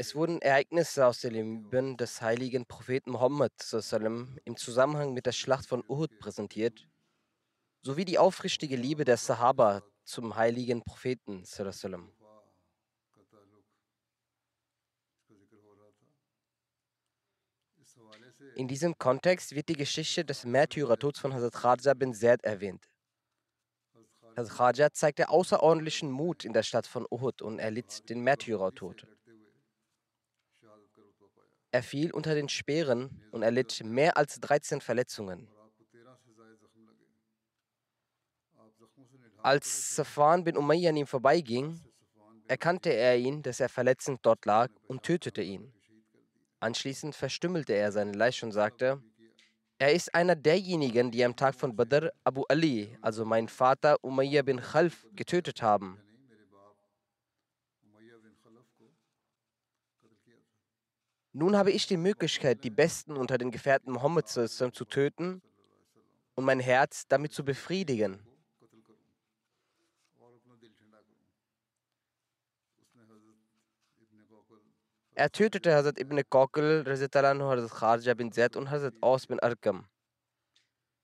Es wurden Ereignisse aus dem Leben des heiligen Propheten Mohammed im Zusammenhang mit der Schlacht von Uhud präsentiert, sowie die aufrichtige Liebe der Sahaba zum heiligen Propheten. In diesem Kontext wird die Geschichte des Märtyrertods von Hazrat Khaja bin Zaid erwähnt. Hazrat Khaja zeigte außerordentlichen Mut in der Stadt von Uhud und erlitt den Märtyrertod. Er fiel unter den Speeren und erlitt mehr als 13 Verletzungen. Als Safwan bin Umayya an ihm vorbeiging, erkannte er ihn, dass er verletzend dort lag und tötete ihn. Anschließend verstümmelte er seine Leiche und sagte, er ist einer derjenigen, die am Tag von Badr Abu Ali, also meinen Vater Umayya bin Khalf, getötet haben. Nun habe ich die Möglichkeit, die Besten unter den Gefährten Mohammeds zu töten und mein Herz damit zu befriedigen. Er tötete Hazrat ibn Qaqil, Hazrat Kharja bin Zaid und Hazrat Aus bin Arkam.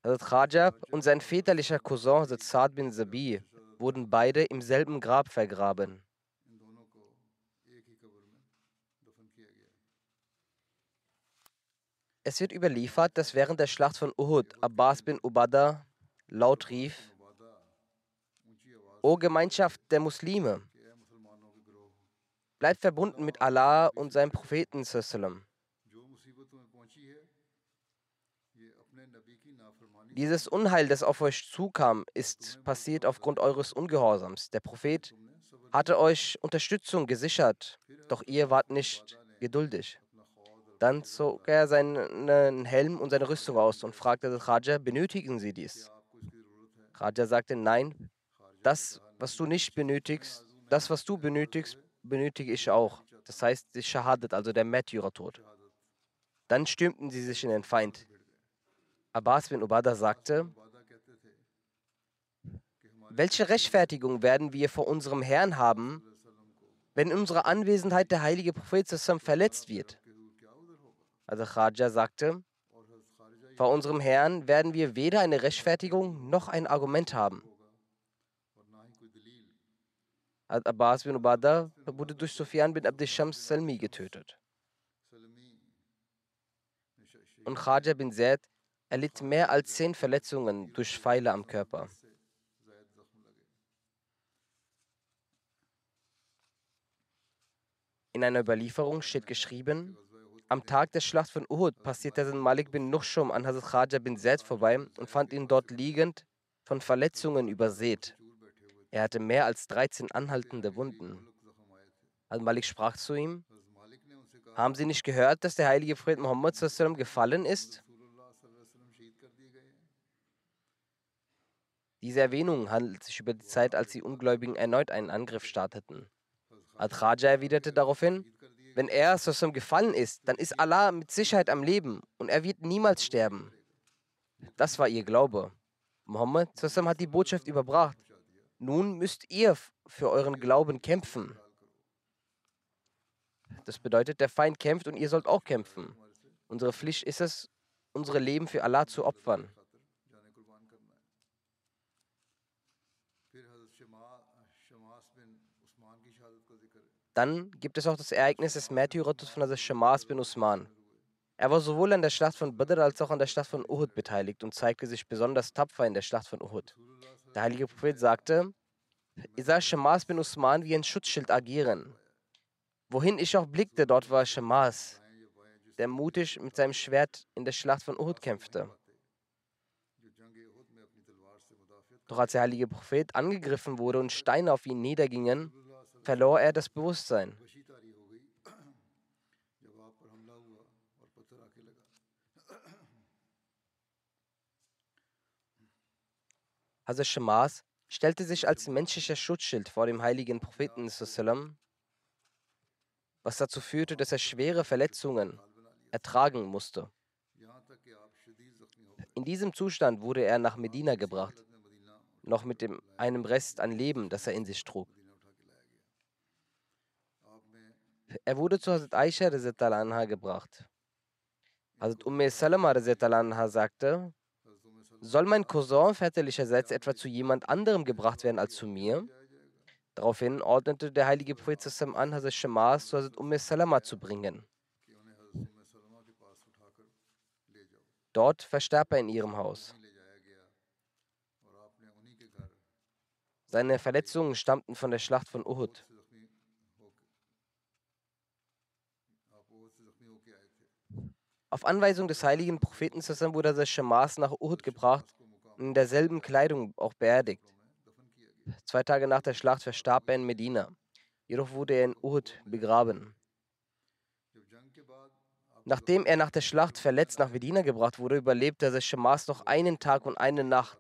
Hazrat Kharja und sein väterlicher Cousin Hazrat Saad bin Zabi wurden beide im selben Grab vergraben. Es wird überliefert, dass während der Schlacht von Uhud Abbas bin Ubada laut rief, O Gemeinschaft der Muslime, bleibt verbunden mit Allah und seinem Propheten. Dieses Unheil, das auf euch zukam, ist passiert aufgrund eures Ungehorsams. Der Prophet hatte euch Unterstützung gesichert, doch ihr wart nicht geduldig. Dann zog er seinen Helm und seine Rüstung aus und fragte Raja, benötigen Sie dies? Raja sagte, nein, das, was du nicht benötigst, das, was du benötigst, benötige ich auch. Das heißt, die Shahadat, also der Märtyrertod. Dann stürmten sie sich in den Feind. Abbas bin Ubada sagte, welche Rechtfertigung werden wir vor unserem Herrn haben, wenn in unserer Anwesenheit der heilige Prophet verletzt wird? Also Khaja sagte, vor unserem Herrn werden wir weder eine Rechtfertigung noch ein Argument haben. Abbas bin Ubada wurde durch Sufyan bin Abdishams Salmi getötet. Und Khaja bin Zaid erlitt mehr als zehn Verletzungen durch Pfeile am Körper. In einer Überlieferung steht geschrieben, am Tag der Schlacht von Uhud passierte Hazrat Malik bin Nushum an Hazrat Khaja bin Zaid vorbei und fand ihn dort liegend, von Verletzungen übersät. Er hatte mehr als 13 anhaltende Wunden. Al-Malik sprach zu ihm, haben Sie nicht gehört, dass der heilige Prophet Muhammad gefallen ist? Diese Erwähnung handelt sich über die Zeit, als die Ungläubigen erneut einen Angriff starteten. Ad-Raja erwiderte daraufhin, wenn er Sassam gefallen ist, dann ist Allah mit Sicherheit am Leben und er wird niemals sterben. Das war ihr Glaube. Mohammed zusammen hat die Botschaft überbracht. Nun müsst ihr für euren Glauben kämpfen. Das bedeutet, der Feind kämpft und ihr sollt auch kämpfen. Unsere Pflicht ist es, unsere Leben für Allah zu opfern. Dann gibt es auch das Ereignis des Märtyrertods von Hazrat Shamas bin Usman. Er war sowohl an der Schlacht von Badr als auch an der Schlacht von Uhud beteiligt und zeigte sich besonders tapfer in der Schlacht von Uhud. Der heilige Prophet sagte, ich sah Shamas bin Usman wie ein Schutzschild agieren. Wohin ich auch blickte, dort war Shamas, der mutig mit seinem Schwert in der Schlacht von Uhud kämpfte. Doch als der heilige Prophet angegriffen wurde und Steine auf ihn niedergingen, verlor er das Bewusstsein. Hazrat Shamas stellte sich als menschlicher Schutzschild vor dem heiligen Propheten, was dazu führte, dass er schwere Verletzungen ertragen musste. In diesem Zustand wurde er nach Medina gebracht, noch mit dem, einem Rest an Leben, das er in sich trug. Er wurde zu Hazrat Aisha anha gebracht. Hazrat Umm Salama anha sagte, soll mein Cousin väterlicherseits etwa zu jemand anderem gebracht werden als zu mir? Daraufhin ordnete der heilige Prophet an, Hazrat Shamas zu Hazrat Umm Salama zu bringen. Dort verstarb er in ihrem Haus. Seine Verletzungen stammten von der Schlacht von Uhud. Auf Anweisung des heiligen Propheten wurde der Shamas nach Uhud gebracht und in derselben Kleidung auch beerdigt. Zwei Tage nach der Schlacht verstarb er in Medina. Jedoch wurde er in Uhud begraben. Nachdem er nach der Schlacht verletzt nach Medina gebracht wurde, überlebte der Shamas noch einen Tag und eine Nacht,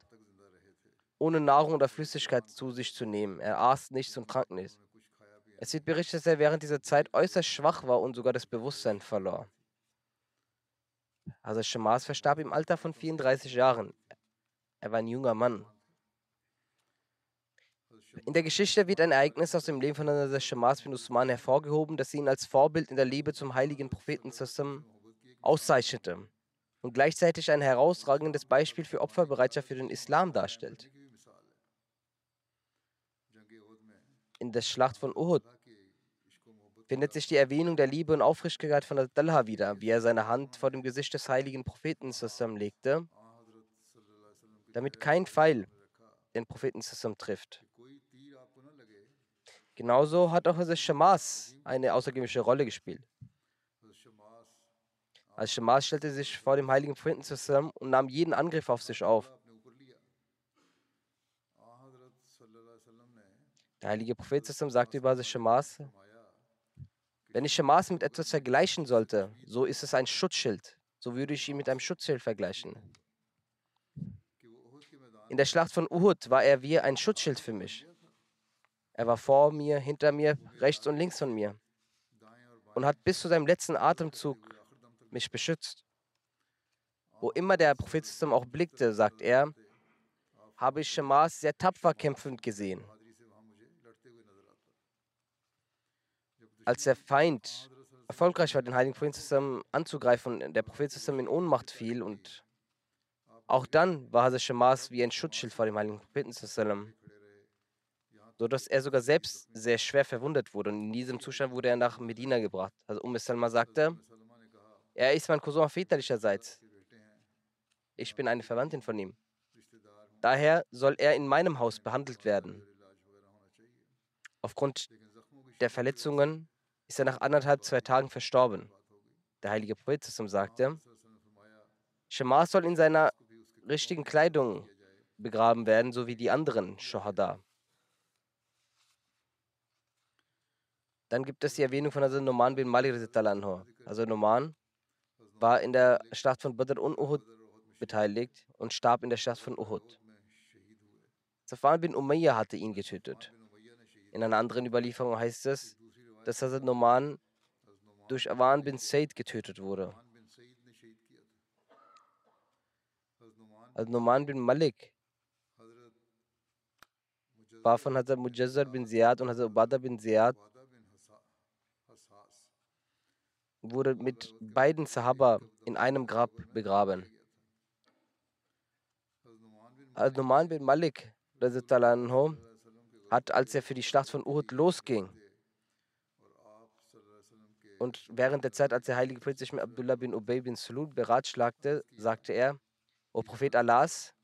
ohne Nahrung oder Flüssigkeit zu sich zu nehmen. Er aß nichts und trank nichts. Es wird berichtet, dass er während dieser Zeit äußerst schwach war und sogar das Bewusstsein verlor. Also Shamas verstarb im Alter von 34 Jahren. Er war ein junger Mann. In der Geschichte wird ein Ereignis aus dem Leben von Hazrat Shamas bin Usman hervorgehoben, das ihn als Vorbild in der Liebe zum heiligen Propheten auszeichnete und gleichzeitig ein herausragendes Beispiel für Opferbereitschaft für den Islam darstellt. In der Schlacht von Uhud findet sich die Erwähnung der Liebe und Aufrichtigkeit von Talha wieder, wie er seine Hand vor dem Gesicht des heiligen Propheten zusammenlegte, damit kein Pfeil den Propheten zusammen trifft. Genauso hat auch Hazrat Shamas eine außergewöhnliche Rolle gespielt. Als Shamas stellte sich vor dem heiligen Propheten zusammen und nahm jeden Angriff auf sich auf. Der heilige Prophet sagte über Hazrat Shamas, wenn ich Shamas mit etwas vergleichen sollte, so ist es ein Schutzschild. So würde ich ihn mit einem Schutzschild vergleichen. In der Schlacht von Uhud war er wie ein Schutzschild für mich. Er war vor mir, hinter mir, rechts und links von mir und hat bis zu seinem letzten Atemzug mich beschützt. Wo immer der Prophet auch blickte, sagt er, habe ich Shamas sehr tapfer kämpfend gesehen. Als der Feind erfolgreich war, den heiligen Propheten anzugreifen und der Prophet in Ohnmacht fiel und auch dann war Hazrat Shamas wie ein Schutzschild vor dem heiligen Propheten, sodass er sogar selbst sehr schwer verwundet wurde. Und in diesem Zustand wurde er nach Medina gebracht. Also Umm Salma sagte, er ist mein Cousin väterlicherseits. Ich bin eine Verwandtin von ihm. Daher soll er in meinem Haus behandelt werden. Aufgrund der Verletzungen ist er nach anderthalb, zwei Tagen verstorben. Der heilige Prophet sagte, Shema soll in seiner richtigen Kleidung begraben werden, so wie die anderen Shohada. Dann gibt es die Erwähnung von also Noman bin Malik. Also Noman war in der Schlacht von Badr und Uhud beteiligt und starb in der Schlacht von Uhud. Safan bin Umayyah hatte ihn getötet. In einer anderen Überlieferung heißt es, dass Hazrat Noman durch Awan bin Said getötet wurde. Also Numan bin Malik war von Hazrat Mujazzar bin Ziyad und Hazrat Ubada bin Ziyad wurde mit beiden Sahaba in einem Grab begraben. Al-Numan bin Malik hat, als er für die Schlacht von Uhud losging, und während der Zeit, als der heilige Prophet sich mit Abdullah bin Ubay bin Sulud beratschlagte, sagte er, O Prophet Allahs,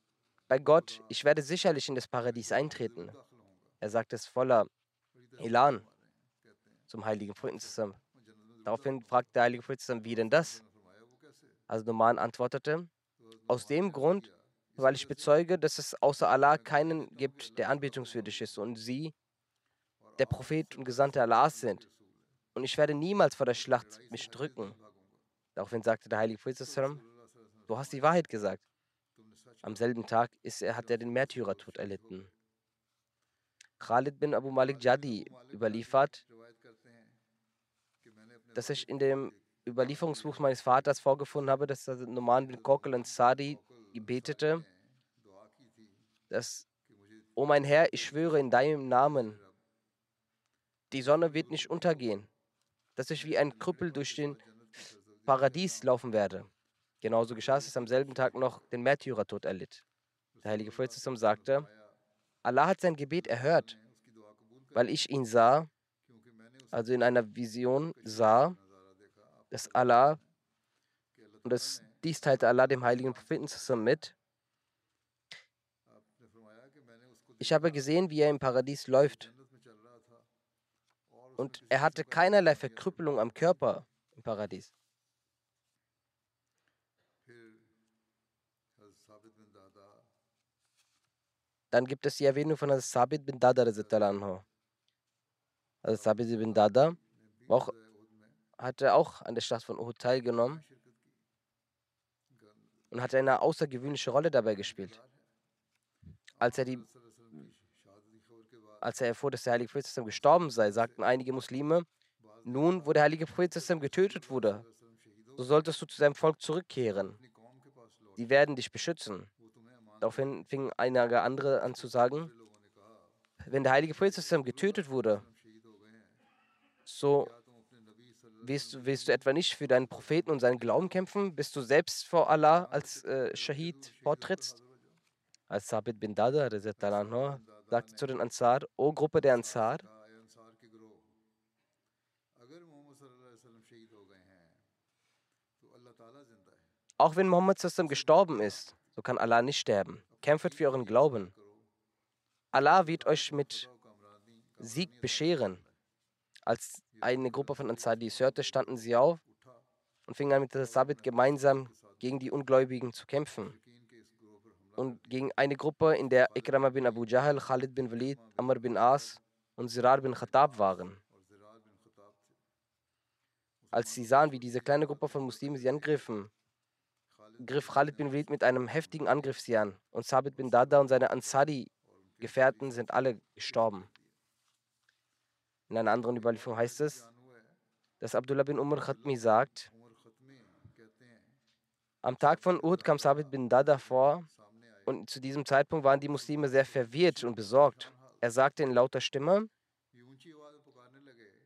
bei Gott, ich werde sicherlich in das Paradies eintreten. Er sagte es voller Elan zum heiligen Prophet zusammen. Daraufhin fragte der heilige Prophet, wie denn das? Also Numan antwortete, aus dem Grund, weil ich bezeuge, dass es außer Allah keinen gibt, der anbetungswürdig ist und sie der Prophet und Gesandte Allahs sind. Und ich werde niemals vor der Schlacht mich drücken. Daraufhin sagte der heilige Prophet, du hast die Wahrheit gesagt. Am selben Tag ist hat er den Märtyrertod erlitten. Khalid bin Abu Malik Jadi überliefert, dass ich in dem Überlieferungsbuch meines Vaters vorgefunden habe, dass Numan bin Kokal und Sadi betete, dass, O mein Herr, ich schwöre in deinem Namen, die Sonne wird nicht untergehen, dass ich wie ein Krüppel durch den Paradies laufen werde. Genauso geschah es, dass am selben Tag noch den Märtyrertod erlitt. Der heilige Prophet sagte, Allah hat sein Gebet erhört, weil ich ihn sah, also in einer Vision sah, dass Allah, und das, dies teilte Allah dem heiligen Propheten zusammen mit, ich habe gesehen, wie er im Paradies läuft. Und er hatte keinerlei Verkrüppelung am Körper im Paradies. Dann gibt es die Erwähnung von Sabit bin Dada. Also Sabit bin Dada auch, hatte auch an der Schlacht von Uhud teilgenommen und hatte eine außergewöhnliche Rolle dabei gespielt. Als er, die, als er erfuhr, dass der Heilige Prophet gestorben sei, sagten einige Muslime, nun, wo der Heilige Prophet getötet wurde, so solltest du zu seinem Volk zurückkehren. Die werden dich beschützen. Daraufhin fingen einige andere an zu sagen, wenn der heilige Prophet getötet wurde, so willst du, willst du etwa nicht für deinen Propheten und seinen Glauben kämpfen, bis du selbst vor Allah als äh, Shahid vortrittst? Als Sabit bin Dada sagte zu den Ansar, O Gruppe der Ansar, auch wenn Muhammad gestorben ist, so kann Allah nicht sterben. Kämpft für euren Glauben. Allah wird euch mit Sieg bescheren. Als eine Gruppe von Ansar dies hörte, standen sie auf und fingen an mit der Sabit gemeinsam gegen die Ungläubigen zu kämpfen. Und gegen eine Gruppe, in der Ikrama bin Abu Jahl, Khalid bin Walid, Amr bin As und Zirar bin Khattab waren. Als sie sahen, wie diese kleine Gruppe von Muslimen sie angriffen, griff Khalid bin Walid mit einem heftigen Angriff sie an und Sabit bin Dada und seine Ansari-Gefährten sind alle gestorben. In einer anderen Überlieferung heißt es, dass Abdullah bin Umar Khatmi sagt, am Tag von Uhud kam Sabit bin Dada vor und zu diesem Zeitpunkt waren die Muslime sehr verwirrt und besorgt. Er sagte in lauter Stimme,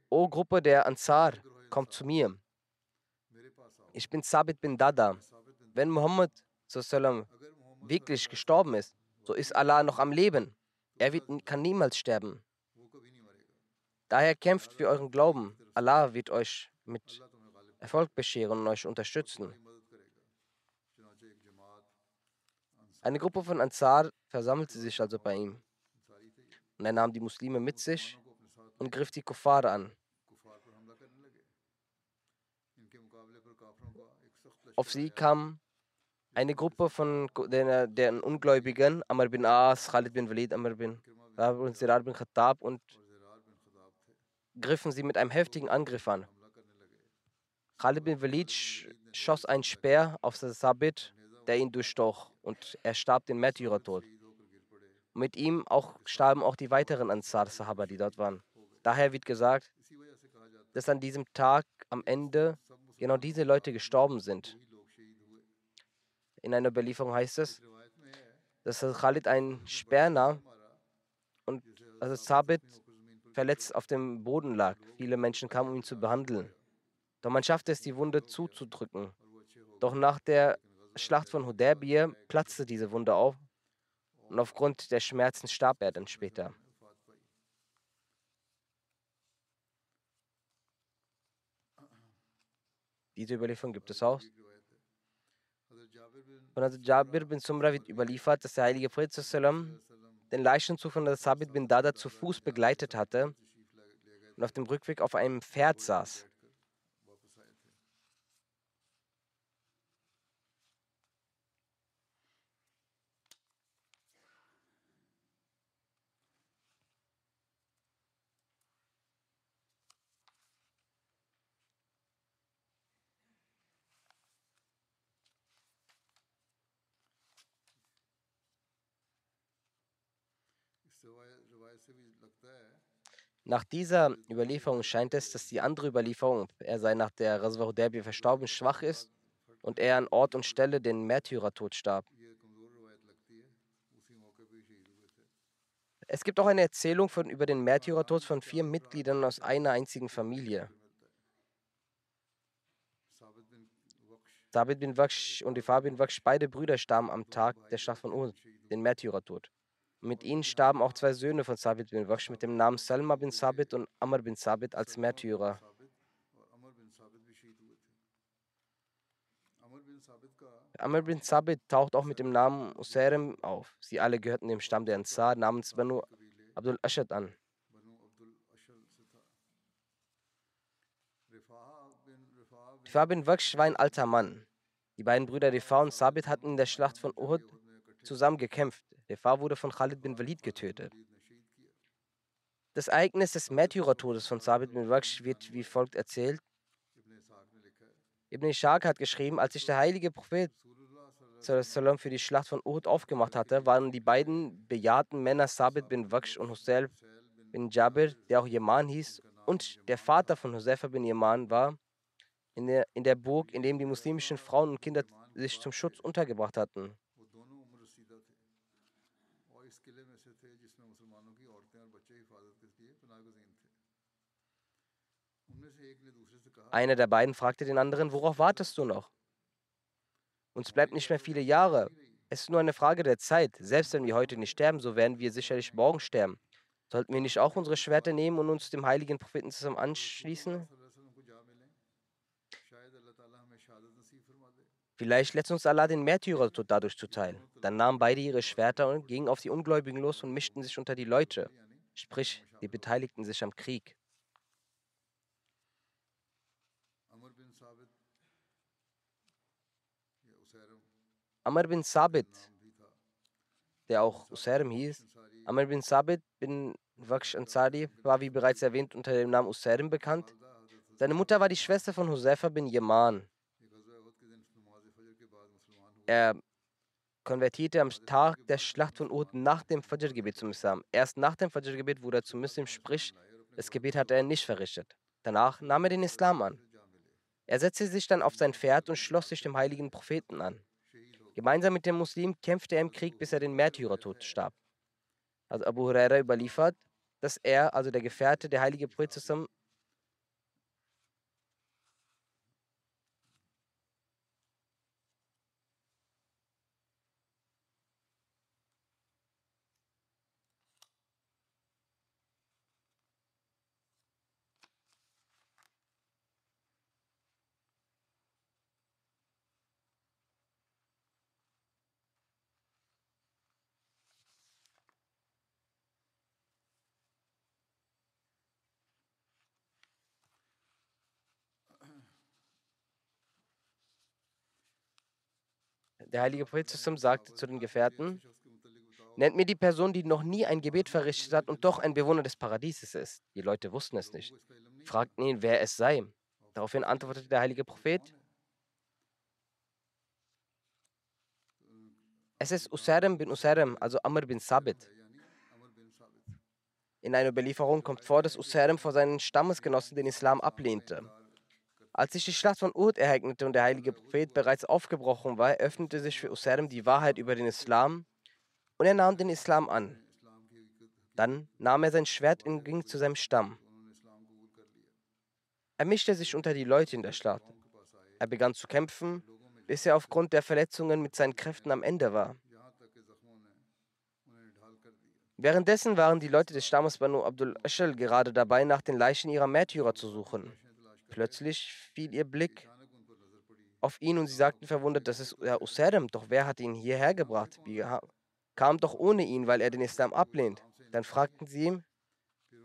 O Gruppe der Ansar, kommt zu mir. Ich bin Sabit bin Dada. Wenn Muhammad wirklich gestorben ist, so ist Allah noch am Leben. Er wird, kann niemals sterben. Daher kämpft für euren Glauben. Allah wird euch mit Erfolg bescheren und euch unterstützen. Eine Gruppe von Ansar versammelte sich also bei ihm. Und er nahm die Muslime mit sich und griff die Kuffar an. Auf sie kam eine Gruppe von den, den Ungläubigen, Amr bin As, Khalid bin Walid, Amr bin und Sirar bin Khattab und griffen sie mit einem heftigen Angriff an. Khalid bin Walid schoss einen Speer auf Sabit, der ihn durchstoch und er starb den Märtyrertod. Mit ihm auch starben auch die weiteren Ansar-Sahaba, die dort waren. Daher wird gesagt, dass an diesem Tag am Ende genau diese Leute gestorben sind. In einer Überlieferung heißt es, dass Khalid einen Speer nahm und also Sabit verletzt auf dem Boden lag. Viele Menschen kamen, um ihn zu behandeln. Doch man schaffte es, die Wunde zuzudrücken. Doch nach der Schlacht von Hudaybiyah platzte diese Wunde auf und aufgrund der Schmerzen starb er dann später. Diese Überlieferung gibt es auch. Von also Jabir bin Sumra wird überliefert, dass der heilige Prophet den Leichenzug von Sabit bin Dada zu Fuß begleitet hatte und auf dem Rückweg auf einem Pferd saß. Nach dieser Überlieferung scheint es, dass die andere Überlieferung, er sei nach der Raswa Hudaybiyah verstorben, schwach ist und er an Ort und Stelle den Märtyrertod starb. Es gibt auch eine Erzählung von, über den Märtyrertod von vier Mitgliedern aus einer einzigen Familie. Sabit bin Waksh und Ifar bin Waksh, beide Brüder, starben am Tag der Schlacht von Uhud, den Märtyrertod. Mit ihnen starben auch zwei Söhne von Sabit bin Waksh mit dem Namen Salma bin Sabit und Amr bin Sabit als Märtyrer. Amr bin Sabit taucht auch mit dem Namen Usairem auf. Sie alle gehörten dem Stamm der Ansar namens Banu Abdul Ashad an. Rifah bin Waksh war ein alter Mann. Die beiden Brüder Rifah und Sabit hatten in der Schlacht von Uhud zusammen gekämpft. Rifah wurde von Khalid bin Walid getötet. Das Ereignis des Märtyrertodes von Sabit bin Waksh wird wie folgt erzählt. Ibn Ishaq hat geschrieben, als sich der heilige Prophet für die Schlacht von Uhud aufgemacht hatte, waren die beiden bejahrten Männer Sabit bin Waksh und Husayl bin Jabir, der auch Yaman hieß, und der Vater von Husayfa bin Yaman war, in der, in der Burg, in dem die muslimischen Frauen und Kinder sich zum Schutz untergebracht hatten. Einer der beiden fragte den anderen, worauf wartest du noch? Uns bleibt nicht mehr viele Jahre. Es ist nur eine Frage der Zeit. Selbst wenn wir heute nicht sterben, so werden wir sicherlich morgen sterben. Sollten wir nicht auch unsere Schwerter nehmen und uns dem heiligen Propheten zusammen anschließen? Vielleicht lässt uns Allah den Märtyrertod dadurch zuteil. Dann nahmen beide ihre Schwerter und gingen auf die Ungläubigen los und mischten sich unter die Leute. Sprich, sie beteiligten sich am Krieg. Amr bin Sabit, der auch Usairm hieß, Amr bin Sabit bin Waksh Ansari war wie bereits erwähnt unter dem Namen Usairm bekannt. Seine Mutter war die Schwester von Husayfa bin Yaman. Er konvertierte am Tag der Schlacht von Uhud nach dem Fajr-Gebet zum Islam. Erst nach dem Fajr-Gebet wurde er zum Muslim, sprich, das Gebet hatte er nicht verrichtet. Danach nahm er den Islam an. Er setzte sich dann auf sein Pferd und schloss sich dem heiligen Propheten an. Gemeinsam mit dem Muslim kämpfte er im Krieg, bis er den Märtyrertod starb. Also Abu Huraira überliefert, dass er, also der Gefährte, der heilige Prophet Der heilige Prophet sagte zu den Gefährten, nennt mir die Person, die noch nie ein Gebet verrichtet hat und doch ein Bewohner des Paradieses ist. Die Leute wussten es nicht. Fragten ihn, wer es sei. Daraufhin antwortete der heilige Prophet, es ist Usarim bin Usarim, also Amr bin Sabit. In einer Überlieferung kommt vor, dass Usarim vor seinen Stammesgenossen den Islam ablehnte. Als sich die Schlacht von Uhud ereignete und der heilige Prophet bereits aufgebrochen war, öffnete sich für Usarim die Wahrheit über den Islam und er nahm den Islam an. Dann nahm er sein Schwert und ging zu seinem Stamm. Er mischte sich unter die Leute in der Schlacht. Er begann zu kämpfen, bis er aufgrund der Verletzungen mit seinen Kräften am Ende war. Währenddessen waren die Leute des Stammes Banu Abdul Ashal gerade dabei, nach den Leichen ihrer Märtyrer zu suchen. Plötzlich fiel ihr Blick auf ihn und sie sagten verwundert, das ist ja Usarim, doch wer hat ihn hierher gebracht? Wir kamen doch ohne ihn, weil er den Islam ablehnt. Dann fragten sie ihm,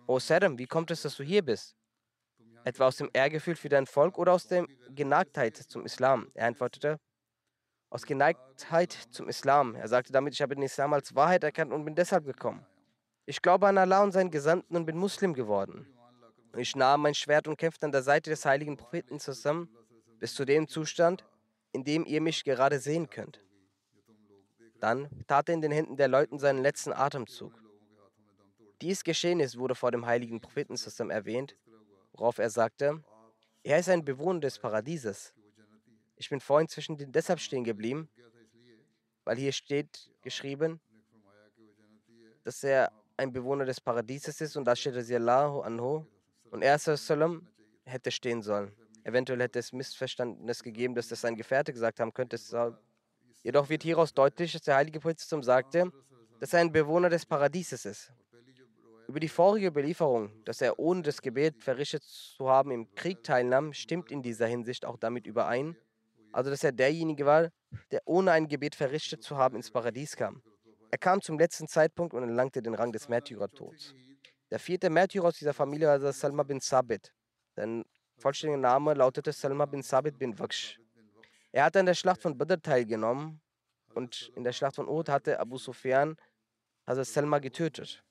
O Usarim, wie kommt es, dass du hier bist? Etwa aus dem Ehrgefühl für dein Volk oder aus der Geneigtheit zum Islam? Er antwortete, aus Geneigtheit zum Islam. Er sagte damit, ich habe den Islam als Wahrheit erkannt und bin deshalb gekommen. Ich glaube an Allah und seinen Gesandten und bin Muslim geworden. Ich nahm mein Schwert und kämpfte an der Seite des heiligen Propheten zusammen, bis zu dem Zustand, in dem ihr mich gerade sehen könnt. Dann tat er in den Händen der Leuten seinen letzten Atemzug. Dies geschehen ist, wurde vor dem heiligen Propheten zusammen erwähnt, worauf er sagte, er ist ein Bewohner des Paradieses. Ich bin vorhin zwischen den deshalb stehen geblieben, weil hier steht geschrieben, dass er ein Bewohner des Paradieses ist und da steht Allahu anhu, und er hätte stehen sollen. Eventuell hätte es Missverständnis gegeben, dass das sein Gefährte gesagt haben könnte. Jedoch wird hieraus deutlich, dass der heilige Prophet sagte, dass er ein Bewohner des Paradieses ist. Über die vorige Überlieferung, dass er ohne das Gebet verrichtet zu haben im Krieg teilnahm, stimmt in dieser Hinsicht auch damit überein, also dass er derjenige war, der ohne ein Gebet verrichtet zu haben ins Paradies kam. Er kam zum letzten Zeitpunkt und erlangte den Rang des Märtyrertods. Der vierte Märtyrer aus dieser Familie war Salma bin Sabit. Sein vollständiger Name lautete Salma bin Sabit bin Waksh. Er hatte an der Schlacht von Badr teilgenommen und in der Schlacht von Uhud hatte Abu Sufyan also Salma getötet.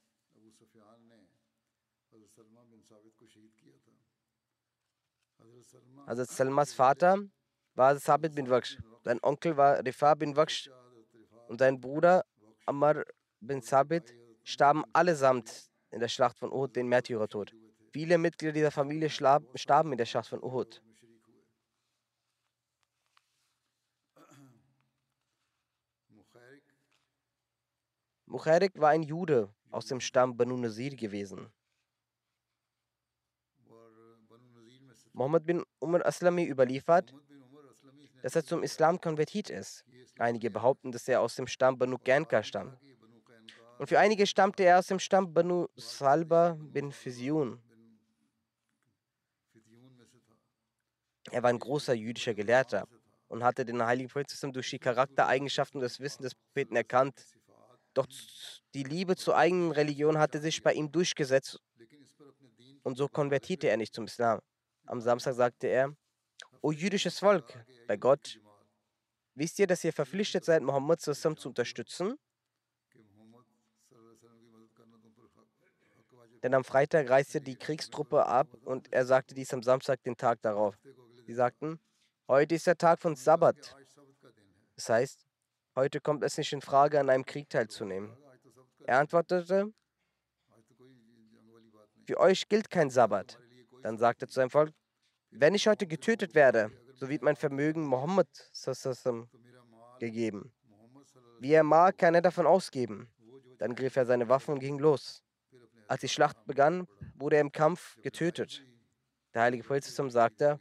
Also Salmas Vater war Sabit bin Waksh. Sein Onkel war Rifa bin Waksh und sein Bruder Ammar bin Sabit starben allesamt in der Schlacht von Uhud den Märtyrertod. Viele Mitglieder dieser Familie starben in der Schlacht von Uhud. Mukhairik war ein Jude aus dem Stamm Banu Nazir gewesen. Mohammed bin Umar Aslami überliefert, dass er zum Islam konvertiert ist. Einige behaupten, dass er aus dem Stamm Banu Ganka stammt. Und für einige stammte er aus dem Stamm Banu Salba bin Fiziun. Er war ein großer jüdischer Gelehrter und hatte den heiligen Propheten durch die Charaktereigenschaften und das Wissen des Propheten erkannt. Doch die Liebe zur eigenen Religion hatte sich bei ihm durchgesetzt und so konvertierte er nicht zum Islam. Am Samstag sagte er, O jüdisches Volk, bei Gott, wisst ihr, dass ihr verpflichtet seid, Mohammed zu unterstützen? Denn am Freitag reiste die Kriegstruppe ab und er sagte dies am Samstag, den Tag darauf. Sie sagten, heute ist der Tag von Sabbat. Das heißt, heute kommt es nicht in Frage, an einem Krieg teilzunehmen. Er antwortete, für euch gilt kein Sabbat. Dann sagte er zu seinem Volk, wenn ich heute getötet werde, so wird mein Vermögen Mohammed gegeben. Wie er mag, kann er davon ausgeben. Dann griff er seine Waffen und ging los. Als die Schlacht begann, wurde er im Kampf getötet. Der heilige Prophet sagte,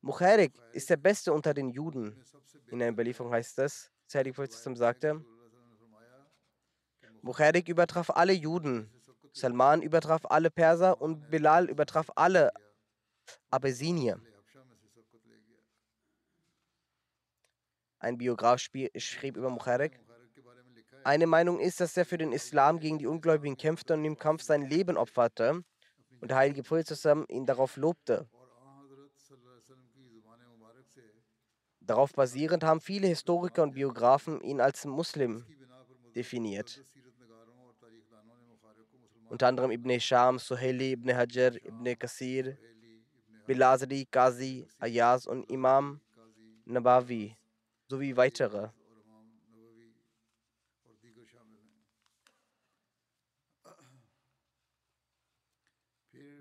Mukhairik ist der Beste unter den Juden. In der Überlieferung heißt es, der heilige Prophet sagte, Mukhairik übertraf alle Juden, Salman übertraf alle Perser und Bilal übertraf alle Abyssinier. Ein Biograf schrieb über Mukhairik, eine Meinung ist, dass er für den Islam gegen die Ungläubigen kämpfte und im Kampf sein Leben opferte und der heilige Prophet ihn darauf lobte. Darauf basierend haben viele Historiker und Biografen ihn als Muslim definiert. Unter anderem Ibn Sham, Suhaili, Ibn Hajar, Ibn Kasir, Bilazri, Qazi, Ayaz und Imam Nabawi sowie weitere.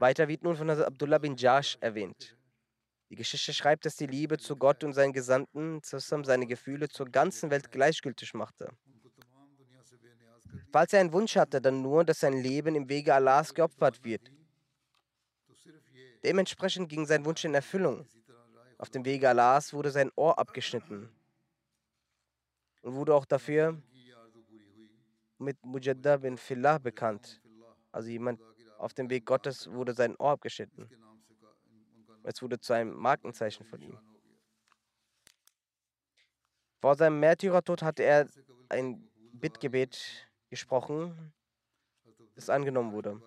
Weiter wird nun von Hazrat Abdullah bin Jash erwähnt. Die Geschichte schreibt, dass die Liebe zu Gott und seinen Gesandten zusammen seine Gefühle zur ganzen Welt gleichgültig machte. Falls er einen Wunsch hatte, dann nur, dass sein Leben im Wege Allahs geopfert wird. Dementsprechend ging sein Wunsch in Erfüllung. Auf dem Wege Allahs wurde sein Ohr abgeschnitten und wurde auch dafür mit Mujadda bin Fillah bekannt. Also jemand auf dem Weg Gottes wurde sein Ohr abgeschnitten. Es wurde zu einem Markenzeichen von ihm. Vor seinem Märtyrertod hatte er ein Bittgebet gesprochen, das angenommen wurde.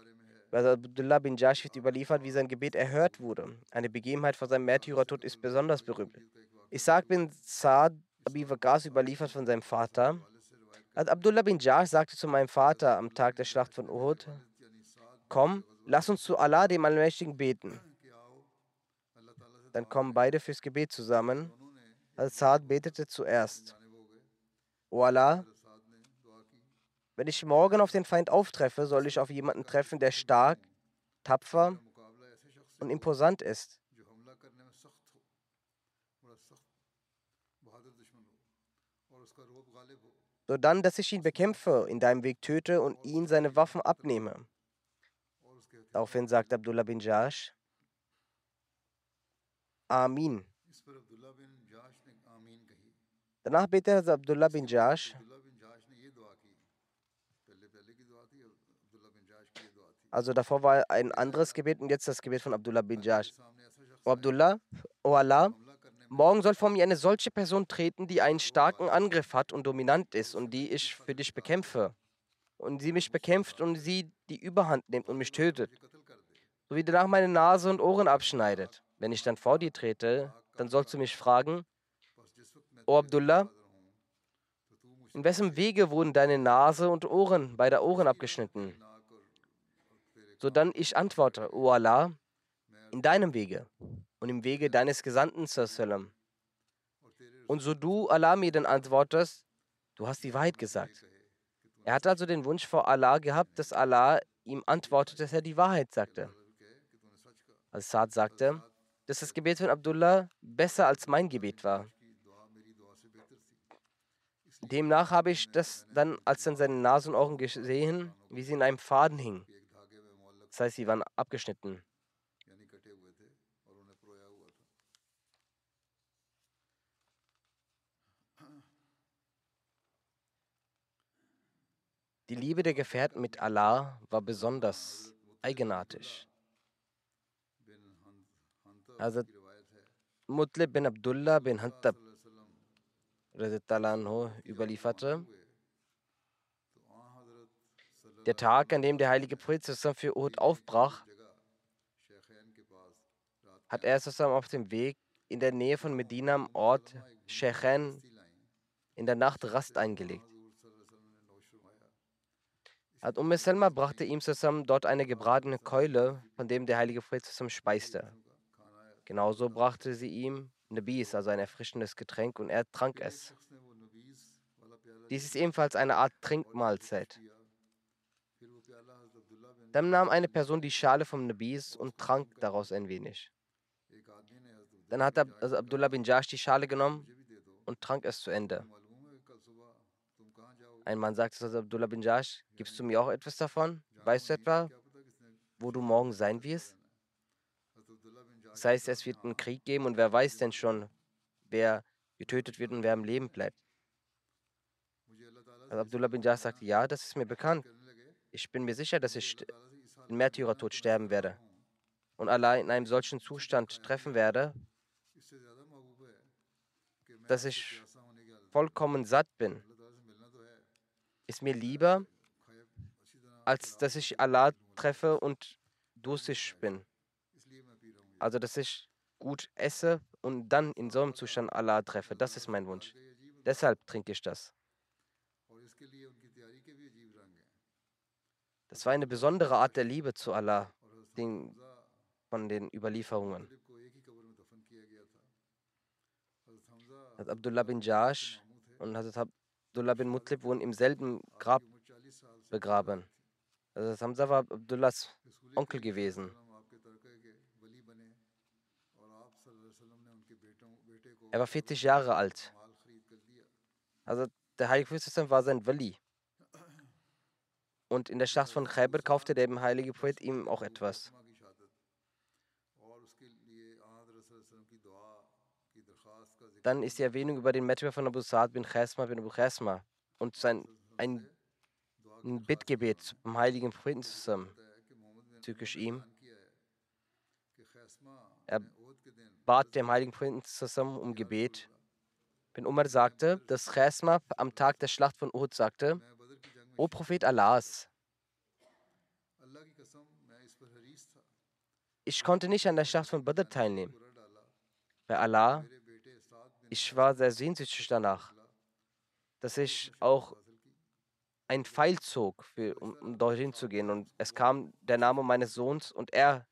Bei Abdullah bin Jashid überliefert, wie sein Gebet erhört wurde. Eine Begebenheit vor seinem Märtyrertod ist besonders berühmt. Isaac bin Saad Abi überliefert von seinem Vater. Abdullah bin Jash sagte zu meinem Vater am Tag der Schlacht von Uhud, komm, lass uns zu Allah, dem Allmächtigen, beten. Dann kommen beide fürs Gebet zusammen. Al-Saad betete zuerst. O Allah, wenn ich morgen auf den Feind auftreffe, soll ich auf jemanden treffen, der stark, tapfer und imposant ist. So dann, dass ich ihn bekämpfe, in deinem Weg töte und ihn seine Waffen abnehme. Daraufhin sagt Abdullah bin Jash, Amin. Danach betete Abdullah bin Jash, Also davor war ein anderes Gebet und jetzt das Gebet von Abdullah bin Jash. O Abdullah, O Allah, morgen soll vor mir eine solche Person treten, die einen starken Angriff hat und dominant ist und die ich für dich bekämpfe. Und sie mich bekämpft und sie die Überhand nimmt und mich tötet. So wie danach meine Nase und Ohren abschneidet. Wenn ich dann vor dir trete, dann sollst du mich fragen, O Abdullah, in wessen Wege wurden deine Nase und Ohren, beide Ohren abgeschnitten? sodann ich antworte, O Allah, in deinem Wege und im Wege deines Gesandten. Und so du Allah mir dann antwortest, du hast die Wahrheit gesagt. Er hat also den Wunsch vor Allah gehabt, dass Allah ihm antwortet, dass er die Wahrheit sagte. Als Saad sagte, dass das Gebet von Abdullah besser als mein Gebet war. Demnach habe ich das dann, als dann seine Nase und Augen gesehen, wie sie in einem Faden hingen. Das heißt, sie waren abgeschnitten. Die Liebe der Gefährten mit Allah war besonders eigenartig. Also Mutlib bin Abdullah bin Hantab überlieferte, der Tag, an dem der heilige Prophet für Uhud aufbrach, hat er zusammen auf dem Weg in der Nähe von Medina am Ort Shechen in der Nacht Rast eingelegt. Ad Umm Salma brachte ihm zusammen dort eine gebratene Keule, von dem der heilige Prophet zusammen speiste. Genauso brachte sie ihm Nabis, also ein erfrischendes Getränk, und er trank es. Dies ist ebenfalls eine Art Trinkmahlzeit. Dann nahm eine Person die Schale vom Nabis und trank daraus ein wenig. Dann hat also Abdullah bin Jash die Schale genommen und trank es zu Ende. Ein Mann sagte zu Abdullah bin Jash, gibst du mir auch etwas davon? Weißt du etwa, wo du morgen sein wirst? Das heißt, es wird einen Krieg geben und wer weiß denn schon, wer getötet wird und wer am Leben bleibt. Also Abdullah bin Jash sagte, ja, das ist mir bekannt. Ich bin mir sicher, dass ich den Märtyrertod sterben werde und allein in einem solchen Zustand treffen werde, dass ich vollkommen satt bin, ist mir lieber, als dass ich Allah treffe und durstig bin. Also, dass ich gut esse und dann in so einem Zustand Allah treffe. Das ist mein Wunsch. Deshalb trinke ich das. Das war eine besondere Art der Liebe zu Allah den, von den Überlieferungen. Hazrat Abdullah bin Jash und Hazrat Abdullah bin Mutlib wurden im selben Grab begraben. Also das Hamza war Abdullahs Onkel gewesen. Er war 40 Jahre alt. Also der Heilige Prophet war sein Wali. Und in der Schlacht von Khaybar kaufte der heilige Prophet ihm auch etwas. Dann ist die Erwähnung über den Märtyrer von Abu Sa'd bin Khasma bin Abu Khasma und sein ein, ein Bittgebet zum heiligen Propheten zusammen, türkisch ihm. Er bat dem heiligen Propheten zusammen um Gebet. Bin Umar sagte, dass Khasma am Tag der Schlacht von Uhud sagte, O Prophet Allahs, ich konnte nicht an der Schlacht von Badr teilnehmen. Bei Allah, ich war sehr sehnsüchtig danach, dass ich auch ein Pfeil zog, für, um, um dorthin zu gehen. Und es kam der Name meines Sohns und er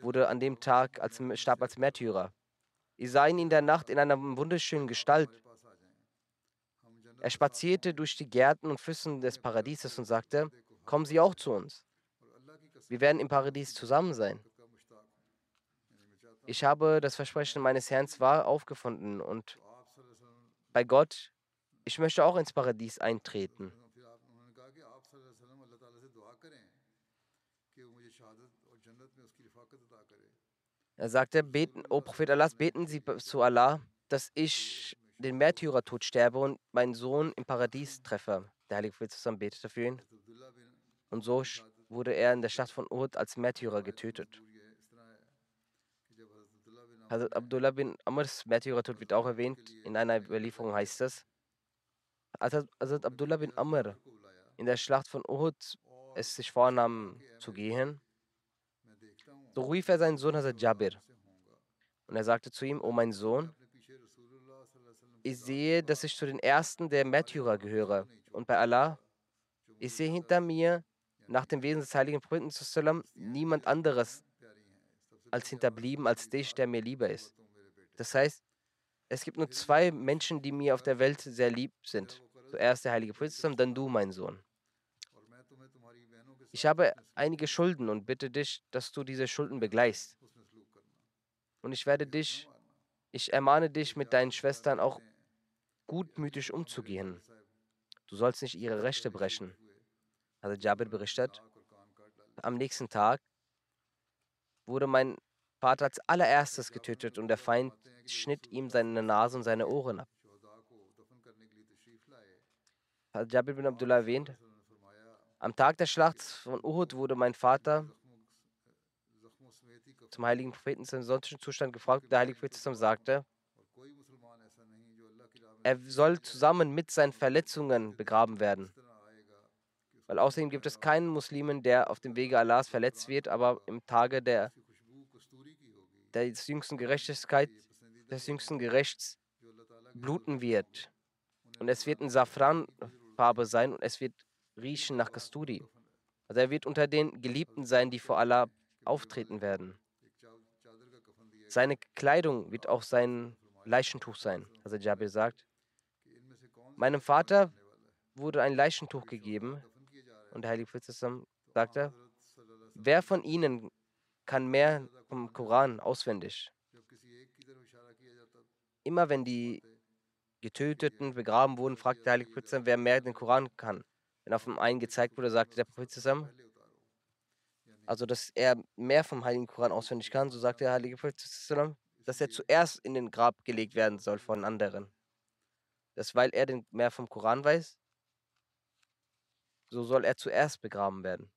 wurde an dem Tag als, starb als Märtyrer. Ich sah ihn in der Nacht in einer wunderschönen Gestalt. Er spazierte durch die Gärten und Flüssen des Paradieses und sagte, kommen Sie auch zu uns. Wir werden im Paradies zusammen sein. Ich habe das Versprechen meines Herrn wahr aufgefunden und bei Gott, ich möchte auch ins Paradies eintreten. Er sagte, beten, O Prophet Allah, beten Sie zu Allah, dass ich den Märtyrertod sterbe und meinen Sohn im Paradies treffe. Der Heilige Prophet zusammen betete für ihn. Und so wurde er in der Schlacht von Uhud als Märtyrer getötet. Hazrat Abdullah bin Amrs Märtyrertod wird auch erwähnt. In einer Überlieferung heißt es, als Hazrat Abdullah bin Amr in der Schlacht von Uhud es sich vornahm zu gehen, so rief er seinen Sohn Hazrat Jabir. Und er sagte zu ihm, O mein Sohn, ich sehe, dass ich zu den Ersten der Märtyrer gehöre. Und bei Allah, ich sehe hinter mir, nach dem Wesen des heiligen Propheten, niemand anderes als hinterblieben als dich, der mir lieber ist. Das heißt, es gibt nur zwei Menschen, die mir auf der Welt sehr lieb sind. Zuerst der heilige Prophet, dann du, mein Sohn. Ich habe einige Schulden und bitte dich, dass du diese Schulden begleichst. Und ich werde dich, ich ermahne dich mit deinen Schwestern auch gutmütig umzugehen. Du sollst nicht ihre Rechte brechen. Also Jabir berichtet, am nächsten Tag wurde mein Vater als allererstes getötet und der Feind schnitt ihm seine Nase und seine Ohren ab. Jabir bin Abdullah erwähnt, am Tag der Schlacht von Uhud wurde mein Vater zum heiligen Propheten seinem sonstigen Zustand gefragt. Der heilige Prophet sagte, er soll zusammen mit seinen Verletzungen begraben werden. Weil außerdem gibt es keinen Muslimen, der auf dem Wege Allahs verletzt wird, aber im Tage der, der jüngsten Gerechtigkeit, des jüngsten Gerichts bluten wird. Und es wird in Safranfarbe sein und es wird riechen nach Kasturi. Also er wird unter den Geliebten sein, die vor Allah auftreten werden. Seine Kleidung wird auch sein Leichentuch sein. Also Jabir sagt, meinem Vater wurde ein Leichentuch gegeben und der Heilige Prophet sagte, wer von ihnen kann mehr vom Koran auswendig? Immer wenn die Getöteten begraben wurden, fragte der Heilige Prophet, wer mehr den Koran kann. Wenn auf dem einen gezeigt wurde, sagte der Prophet zusammen, also dass er mehr vom Heiligen Koran auswendig kann, so sagte der Heilige Prophet dass er zuerst in den Grab gelegt werden soll von anderen. Das, weil er mehr vom Koran weiß, so soll er zuerst begraben werden.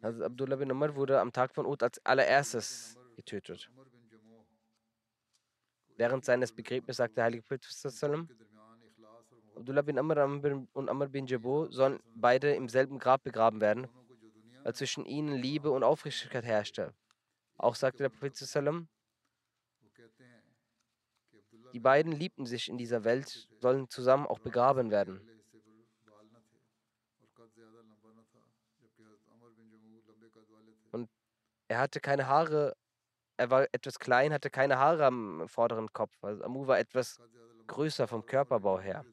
Also Abdullah bin Umar wurde am Tag von Ud als allererstes getötet. Während seines Begräbnisses sagte der Heilige Prophet, Abdullah bin Amr und Amr bin Jabo sollen beide im selben Grab begraben werden, weil zwischen ihnen Liebe und Aufrichtigkeit herrschte. Auch sagte der Prophet, die beiden liebten sich in dieser Welt, sollen zusammen auch begraben werden. Und er hatte keine Haare, er war etwas klein, hatte keine Haare am vorderen Kopf. Also Amu war etwas größer vom Körperbau her.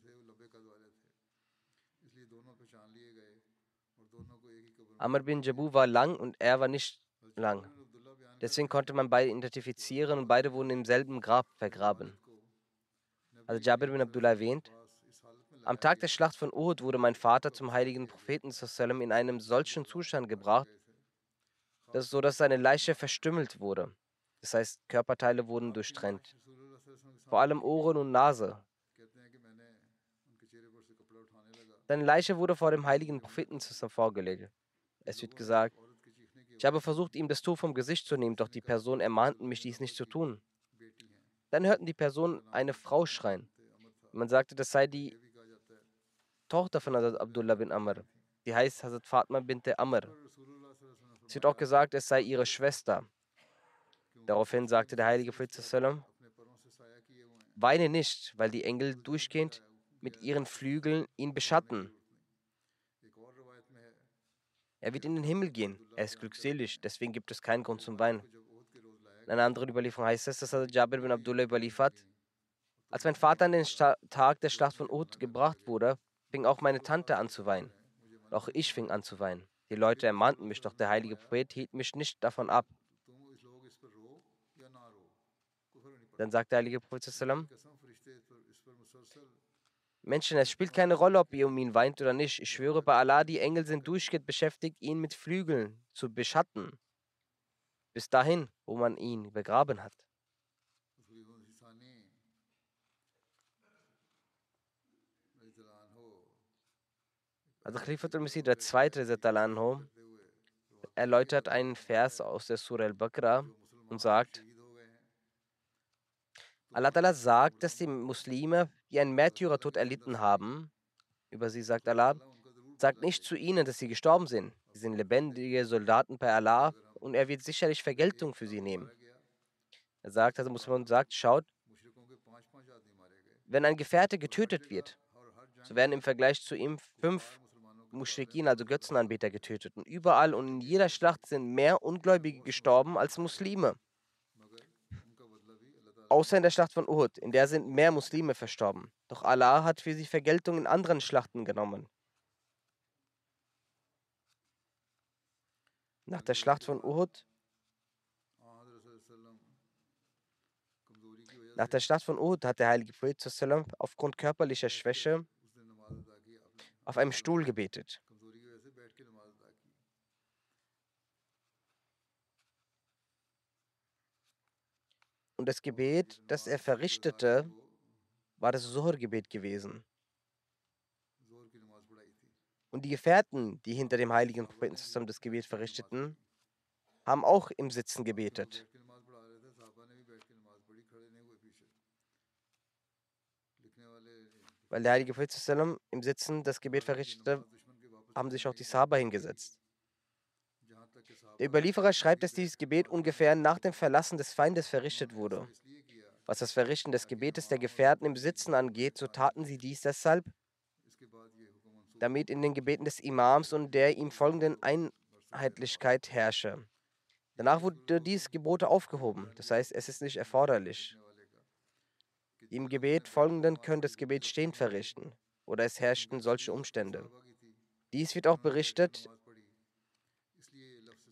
Amr bin Jabu war lang und er war nicht lang. Deswegen konnte man beide identifizieren und beide wurden im selben Grab vergraben. Also Jabir bin Abdullah erwähnt, am Tag der Schlacht von Uhud wurde mein Vater zum heiligen Propheten in einem solchen Zustand gebracht, dass so dass seine Leiche verstümmelt wurde. Das heißt, Körperteile wurden durchtrennt. Vor allem Ohren und Nase. Seine Leiche wurde vor dem heiligen Propheten vorgelegt. Es wird gesagt, ich habe versucht, ihm das Tuch vom Gesicht zu nehmen, doch die Personen ermahnten mich, dies nicht zu tun. Dann hörten die Personen eine Frau schreien. Man sagte, das sei die Tochter von Hazrat Abdullah bin Amr. Die heißt Hazrat Fatma bint Amr. Es wird auch gesagt, es sei ihre Schwester. Daraufhin sagte der heilige Prophet, weine nicht, weil die Engel durchgehend mit ihren Flügeln ihn beschatten. Er wird in den Himmel gehen. Er ist glückselig, deswegen gibt es keinen Grund zum Weinen. In einer anderen Überlieferung heißt es, dass Jabir bin Abdullah überliefert. Als mein Vater an den Tag der Schlacht von Uhud gebracht wurde, fing auch meine Tante an zu weinen. Auch ich fing an zu weinen. Die Leute ermahnten mich, doch der heilige Prophet hielt mich nicht davon ab. Dann sagt der heilige Prophet, Menschen, es spielt keine Rolle, ob ihr um ihn weint oder nicht. Ich schwöre bei Allah, die Engel sind durchgehend beschäftigt, ihn mit Flügeln zu beschatten. Bis dahin, wo man ihn begraben hat. Also Khalifat al-Masih, der zweite Anho, erläutert einen Vers aus der Surah al-Baqarah und sagt, Allah sagt, dass die Muslime die einen Märtyrertod erlitten haben, über sie sagt Allah, sagt nicht zu ihnen, dass sie gestorben sind. Sie sind lebendige Soldaten bei Allah und er wird sicherlich Vergeltung für sie nehmen. Er sagt, also Muslim sagt, schaut, wenn ein Gefährte getötet wird, so werden im Vergleich zu ihm fünf Mushrikin, also Götzenanbeter, getötet. Und überall und in jeder Schlacht sind mehr Ungläubige gestorben als Muslime außer in der Schlacht von Uhud, in der sind mehr Muslime verstorben. Doch Allah hat für sie Vergeltung in anderen Schlachten genommen. Nach der Schlacht von Uhud Nach der Schlacht von Uhud hat der heilige Prophet aufgrund körperlicher Schwäche auf einem Stuhl gebetet. Und das Gebet, das er verrichtete, war das Zuhr-Gebet gewesen. Und die Gefährten, die hinter dem heiligen Propheten zusammen das Gebet verrichteten, haben auch im Sitzen gebetet. Weil der heilige Prophet zusammen im Sitzen das Gebet verrichtete, haben sich auch die Sahaba hingesetzt. Der Überlieferer schreibt, dass dieses Gebet ungefähr nach dem Verlassen des Feindes verrichtet wurde. Was das Verrichten des Gebetes der Gefährten im Sitzen angeht, so taten sie dies deshalb, damit in den Gebeten des Imams und der ihm folgenden Einheitlichkeit herrsche. Danach wurde dieses Gebot aufgehoben, das heißt, es ist nicht erforderlich. Im Gebet folgenden können das Gebet stehend verrichten oder es herrschten solche Umstände. Dies wird auch berichtet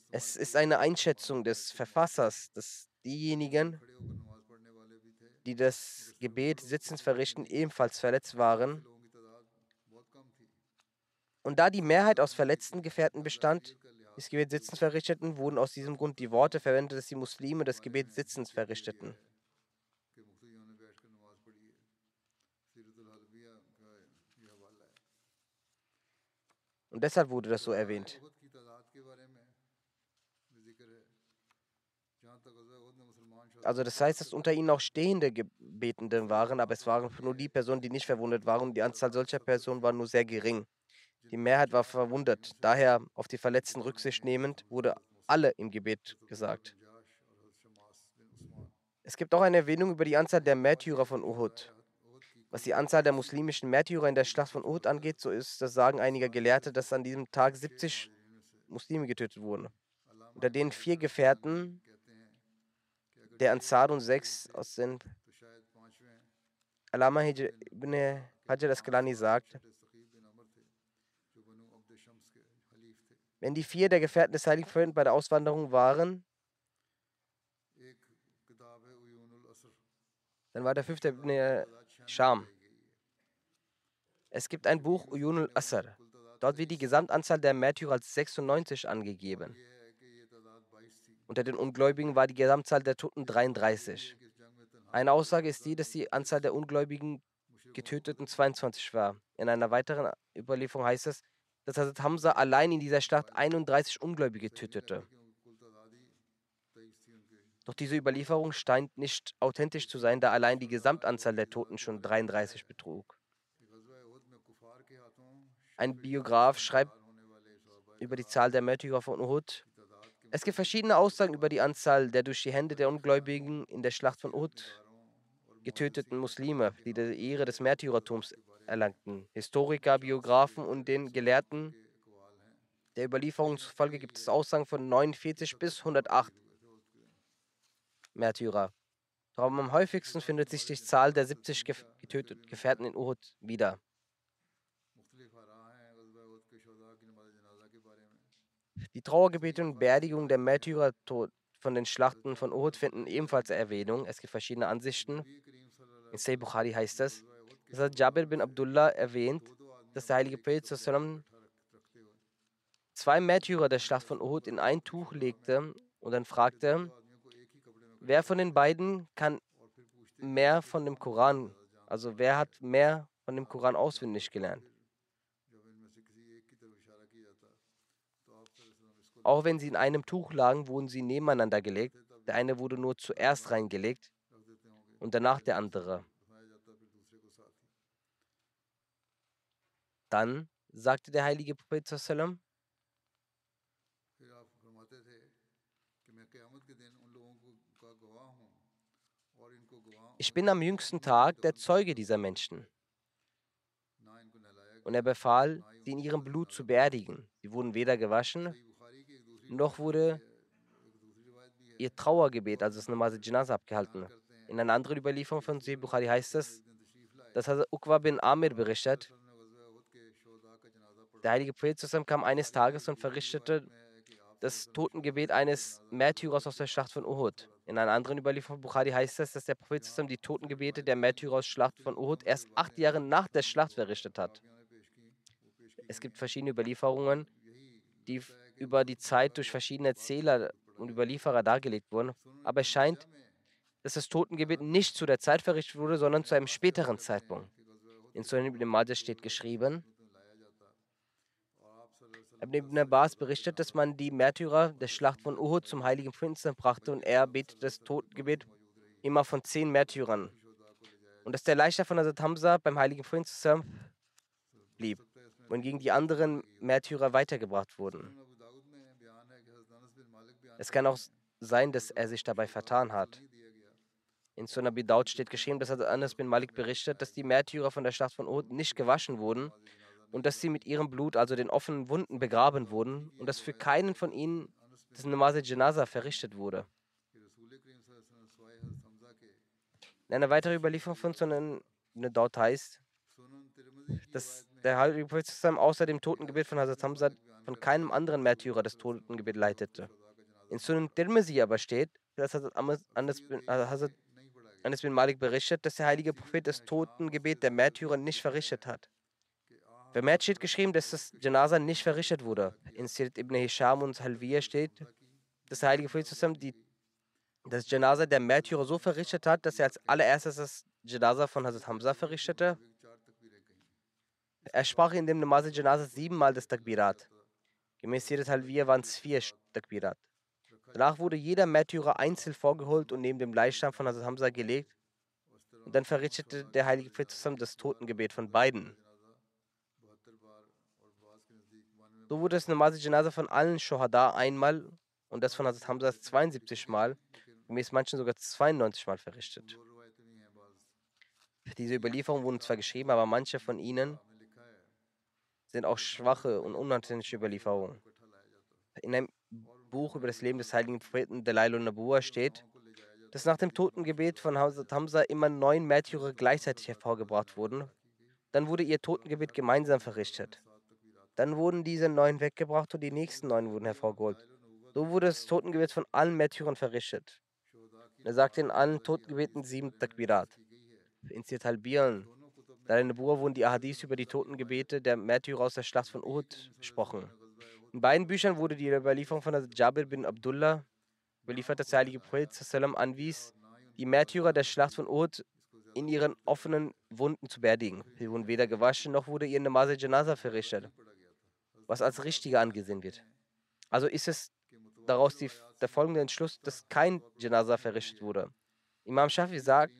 es ist eine Einschätzung des Verfassers, dass diejenigen, die das Gebet sitzend verrichten, ebenfalls verletzt waren. Und da die Mehrheit aus verletzten Gefährten bestand, das Gebet sitzend verrichteten, wurden aus diesem Grund die Worte verwendet, dass die Muslime das Gebet sitzend verrichteten. Und deshalb wurde das so erwähnt. Also das heißt, dass unter ihnen auch stehende Gebetende waren, aber es waren nur die Personen, die nicht verwundet waren. Die Anzahl solcher Personen war nur sehr gering. Die Mehrheit war verwundet. Daher auf die Verletzten Rücksicht nehmend wurde alle im Gebet gesagt. Es gibt auch eine Erwähnung über die Anzahl der Märtyrer von Uhud. Was die Anzahl der muslimischen Märtyrer in der Schlacht von Uhud angeht, so ist das Sagen einiger Gelehrte, dass an diesem Tag 70 Muslime getötet wurden. Unter denen vier Gefährten der Ansar und sechs aus den Alama ibn Hajar Asqalani sagt, Wenn die vier der Gefährten des Heiligen Propheten bei der Auswanderung waren, dann war der fünfte Ibn Sham. Es gibt ein Buch Uyun al-Asr. Dort wird die Gesamtanzahl der Märtyrer als 96 angegeben. Unter den Ungläubigen war die Gesamtzahl der Toten 33. Eine Aussage ist die, dass die Anzahl der Ungläubigen Getöteten 22 war. In einer weiteren Überlieferung heißt es, dass Hazrat Hamza allein in dieser Schlacht 31 Ungläubige tötete. Doch diese Überlieferung scheint nicht authentisch zu sein, da allein die Gesamtanzahl der Toten schon 33 betrug. Ein Biograf schreibt über die Zahl der Märtyrer von Uhud. Es gibt verschiedene Aussagen über die Anzahl der durch die Hände der Ungläubigen in der Schlacht von Uhud getöteten Muslime, die die Ehre des Märtyrertums erlangten. Historiker, Biografen und den Gelehrten der Überlieferung zufolge gibt es Aussagen von 49 bis 108 Märtyrer. Doch am häufigsten findet sich die Zahl der 70 getöteten Gefährten in Uhud wieder. Die Trauergebete und Beerdigung der Märtyrer von den Schlachten von Uhud finden ebenfalls Erwähnung. Es gibt verschiedene Ansichten. In Sahih Bukhari heißt es, das hat Jabir bin Abdullah erwähnt, dass der heilige Prophet zwei Märtyrer der Schlacht von Uhud in ein Tuch legte und dann fragte, wer von den beiden kann mehr von dem Koran, also wer hat mehr von dem Koran auswendig gelernt? Auch wenn sie in einem Tuch lagen, wurden sie nebeneinander gelegt. Der eine wurde nur zuerst reingelegt und danach der andere. Dann sagte der heilige Prophet ich bin am jüngsten Tag der Zeuge dieser Menschen. Und er befahl, sie in ihrem Blut zu beerdigen. Sie wurden weder gewaschen, noch wurde ihr Trauergebet, also das Namaz Janazah, abgehalten. In einer anderen Überlieferung von Sahih Bukhari heißt es, dass Hazrat Uqwa bin Amir berichtet, der heilige Prophet kam eines Tages und verrichtete das Totengebet eines Märtyrers aus der Schlacht von Uhud. In einer anderen Überlieferung von Bukhari heißt es, dass der Prophet die Totengebete der Märtyrer aus Schlacht von Uhud erst acht Jahre nach der Schlacht verrichtet hat. Es gibt verschiedene Überlieferungen, die über die Zeit durch verschiedene Erzähler und Überlieferer dargelegt wurden. Aber es scheint, dass das Totengebet nicht zu der Zeit verrichtet wurde, sondern zu einem späteren Zeitpunkt. In Sunan ibn Majah steht geschrieben, Ibn Abbas berichtet, dass man die Märtyrer der Schlacht von Uhud zum heiligen Prinzen brachte und er betete das Totengebet immer von zehn Märtyrern. Und dass der Leichnam von Hazrat Hamza beim heiligen Prinzen blieb, wohingegen die anderen Märtyrer weitergebracht wurden. Es kann auch sein, dass er sich dabei vertan hat. In Sunabi Daud steht geschrieben, dass Anas bin Malik berichtet, dass die Märtyrer von der Schlacht von Uhud nicht gewaschen wurden und dass sie mit ihrem Blut, also den offenen Wunden, begraben wurden und dass für keinen von ihnen das Namaz Janaza verrichtet wurde. In einer weiteren Überlieferung von Sunan Daud heißt, dass der Heilige Prophet außer dem Totengebet von Hazrat Hamza von keinem anderen Märtyrer das Totengebet leitete. In Sunan Tirmizi aber steht, dass äh, Hazrat Anas bin Malik berichtet, dass der heilige Prophet das Totengebet der Märtyrer nicht verrichtet hat. Vermehrt steht geschrieben, dass das Janaza nicht verrichtet wurde. In Sirat ibn Hisham und Halviya steht, dass der heilige Prophet die, das Janaza der Märtyrer so verrichtet hat, dass er als allererstes das Janaza von Hazrat Hamza verrichtete. Er sprach in dem Namaz Janaza siebenmal das Takbirat. Gemäß Sirat Halviya waren es vier Takbirat. Danach wurde jeder Märtyrer einzeln vorgeholt und neben dem Leichnam von Hazrat Hamza gelegt. Und dann verrichtete der heilige Prophet das Totengebet von beiden. So wurde das Namaz Janaza von allen Shohada einmal und das von Hazrat Hamza 72 Mal, gemäß manchen sogar 92 Mal verrichtet. Diese Überlieferungen wurden zwar geschrieben, aber manche von ihnen sind auch schwache und unauthentische Überlieferungen. In einem Buch über das Leben des heiligen Propheten Dalail und Nabua steht, dass nach dem Totengebet von Hazrat Hamza immer neun Märtyrer gleichzeitig hervorgebracht wurden. Dann wurde ihr Totengebet gemeinsam verrichtet. Dann wurden diese neun weggebracht und die nächsten neun wurden hervorgeholt. So wurde das Totengebet von allen Märtyrern verrichtet. Er sagte in allen Totengebeten sieben Takbirat. In Talbieren, Darin Buhr wurden die Ahadith über die Totengebete der Märtyrer aus der Schlacht von Uhud besprochen. In beiden Büchern wurde die Überlieferung von Jabir bin Abdullah überliefert, dass der heilige Prophet anwies, die Märtyrer der Schlacht von Uhud in ihren offenen Wunden zu beerdigen. Sie wurden weder gewaschen, noch wurde ihr Namaz Janaza verrichtet, was als richtiger angesehen wird. Also ist es daraus die, der folgende Entschluss, dass kein Janaza verrichtet wurde. Imam Shafi sagt,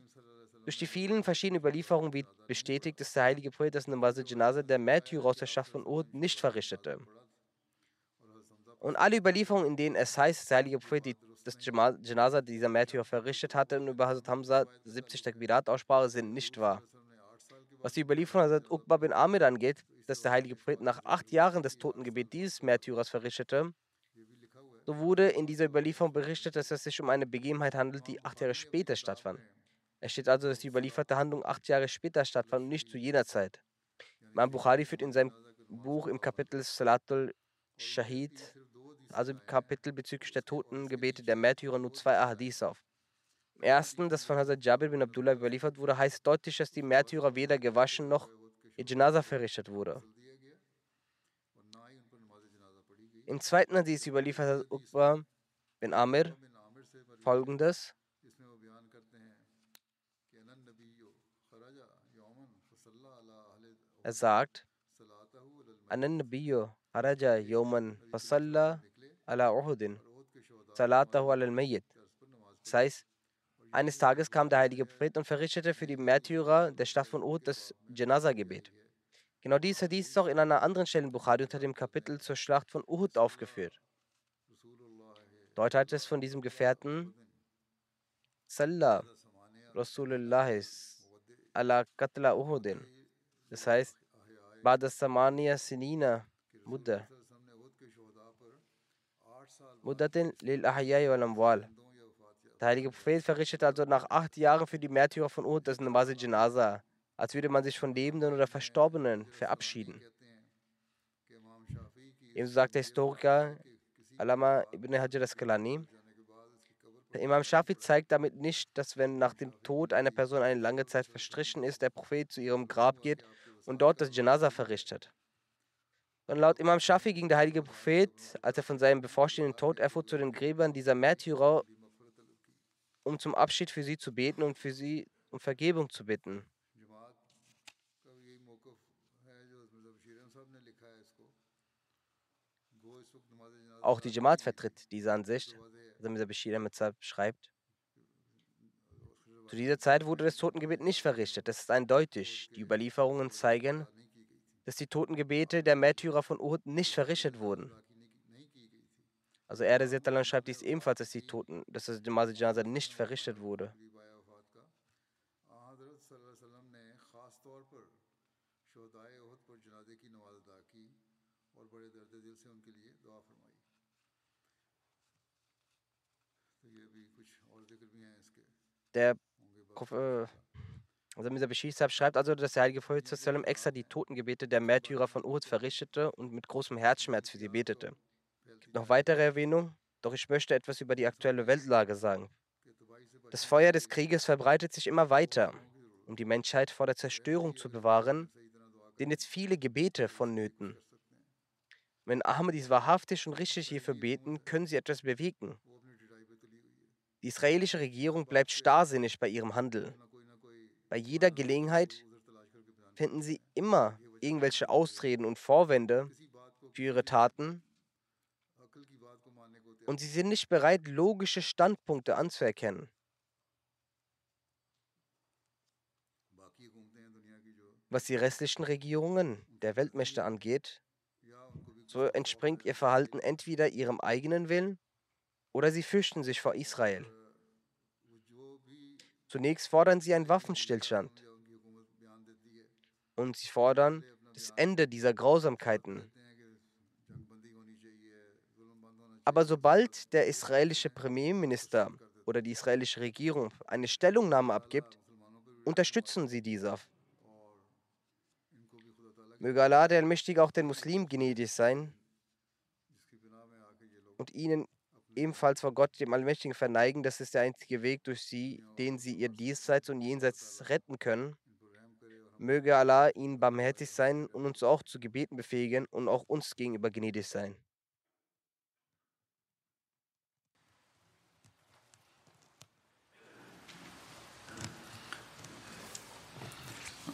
durch die vielen verschiedenen Überlieferungen wird bestätigt, dass der heilige Prophet das Namaz Janaza der Märtyrer aus der Schlacht von Uhud nicht verrichtete. Und alle Überlieferungen, in denen es heißt, dass der heilige Prophet die, das Janaza dieser Märtyrer verrichtet hatte und über Hazrat Hamza 70 Takbirat-Aussprache sind nicht wahr. Was die Überlieferung Hazrat Uqba bin Amir angeht, dass der heilige Prophet nach acht Jahren das Totengebet dieses Märtyrers verrichtete, so wurde in dieser Überlieferung berichtet, dass es sich um eine Begebenheit handelt, die acht Jahre später stattfand. Es steht also, dass die überlieferte Handlung acht Jahre später stattfand und nicht zu jener Zeit. Imam Bukhari führt in seinem Buch im Kapitel Salatul Shahid also im Kapitel bezüglich der Totengebete der Märtyrer, nur zwei Ahadith auf. Im ersten, das von Hazrat Jabir bin Abdullah überliefert wurde, heißt deutlich, dass die Märtyrer weder gewaschen noch Janaza verrichtet wurde. Im zweiten Hadith überliefert Hazrat Uqba bin Amir folgendes. Er sagt, Anan Nabiyo Haraja Yoman Fasalla ala Uhudin, salatahu al mayyit. Das heißt, eines Tages kam der heilige Prophet und verrichtete für die Märtyrer der Stadt von Uhud das Janaza-Gebet. Genau dies Hadith ist auch in einer anderen Stelle in Bukhari unter dem Kapitel zur Schlacht von Uhud aufgeführt. Dort hat es von diesem Gefährten Salla Rasulullah ala Katla Uhudin. Das heißt, Bada Samania Sinina Mudda. Muddatin lil Ahyai wal Amwal. Der heilige Prophet verrichtet also nach acht Jahren für die Märtyrer von Uhud das Namaz Janaza, als würde man sich von Lebenden oder Verstorbenen verabschieden. Ebenso sagt der Historiker Alama ibn Hajar al-Asqalani, der Imam Shafi zeigt damit nicht, dass wenn nach dem Tod einer Person eine lange Zeit verstrichen ist, der Prophet zu ihrem Grab geht und dort das Janaza verrichtet. Und laut Imam Shafi ging der heilige Prophet, als er von seinem bevorstehenden Tod erfuhr, zu den Gräbern dieser Märtyrer, um zum Abschied für sie zu beten und für sie um Vergebung zu bitten. Auch die Jamaat vertritt diese Ansicht, also Mirza Bashir Ahmed schreibt. Zu dieser Zeit wurde das Totengebet nicht verrichtet. Das ist eindeutig. Die Überlieferungen zeigen, dass die Totengebete der Märtyrer von Uhud nicht verrichtet wurden. Also er der schreibt dies ebenfalls, dass die Toten, dass das Namaz Janaza nicht verrichtet wurde. Der äh, also Bashir schreibt also, dass der heilige Prophet extra die Totengebete der Märtyrer von Uhud verrichtete und mit großem Herzschmerz für sie betete. Gibt noch weitere Erwähnungen, doch ich möchte etwas über die aktuelle Weltlage sagen. Das Feuer des Krieges verbreitet sich immer weiter. Um die Menschheit vor der Zerstörung zu bewahren, sind jetzt viele Gebete vonnöten. Wenn Ahmadis wahrhaftig und richtig hierfür beten, können sie etwas bewegen. Die israelische Regierung bleibt starrsinnig bei ihrem Handeln. Bei jeder Gelegenheit finden sie immer irgendwelche Ausreden und Vorwände für ihre Taten und sie sind nicht bereit, logische Standpunkte anzuerkennen. Was die restlichen Regierungen der Weltmächte angeht, so entspringt ihr Verhalten entweder ihrem eigenen Willen oder sie fürchten sich vor Israel. Zunächst fordern sie einen Waffenstillstand. Und sie fordern das Ende dieser Grausamkeiten. Aber sobald der israelische Premierminister oder die israelische Regierung eine Stellungnahme abgibt, unterstützen sie diese. Möge Allah, der Allmächtige, auch den Muslimen gnädig sein und ihnen ebenfalls vor Gott, dem Allmächtigen, verneigen. Das ist der einzige Weg, durch sie, den sie ihr Diesseits und Jenseits retten können. Möge Allah ihnen barmherzig sein und uns auch zu Gebeten befähigen und auch uns gegenüber gnädig sein.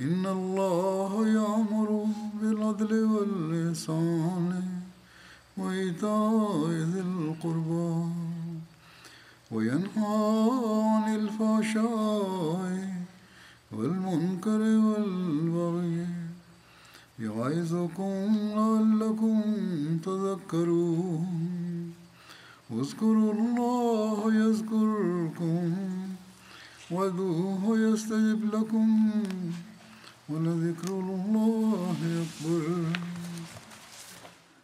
إن الله يأمر بالعدل واللسان وإيتاء ذي القربى وينهى عن الفحشاء والمنكر والبغي يعظكم لعلكم تذكرون واذكروا الله يذكركم وادعوه يستجب لكم ولذكر الله أكبر.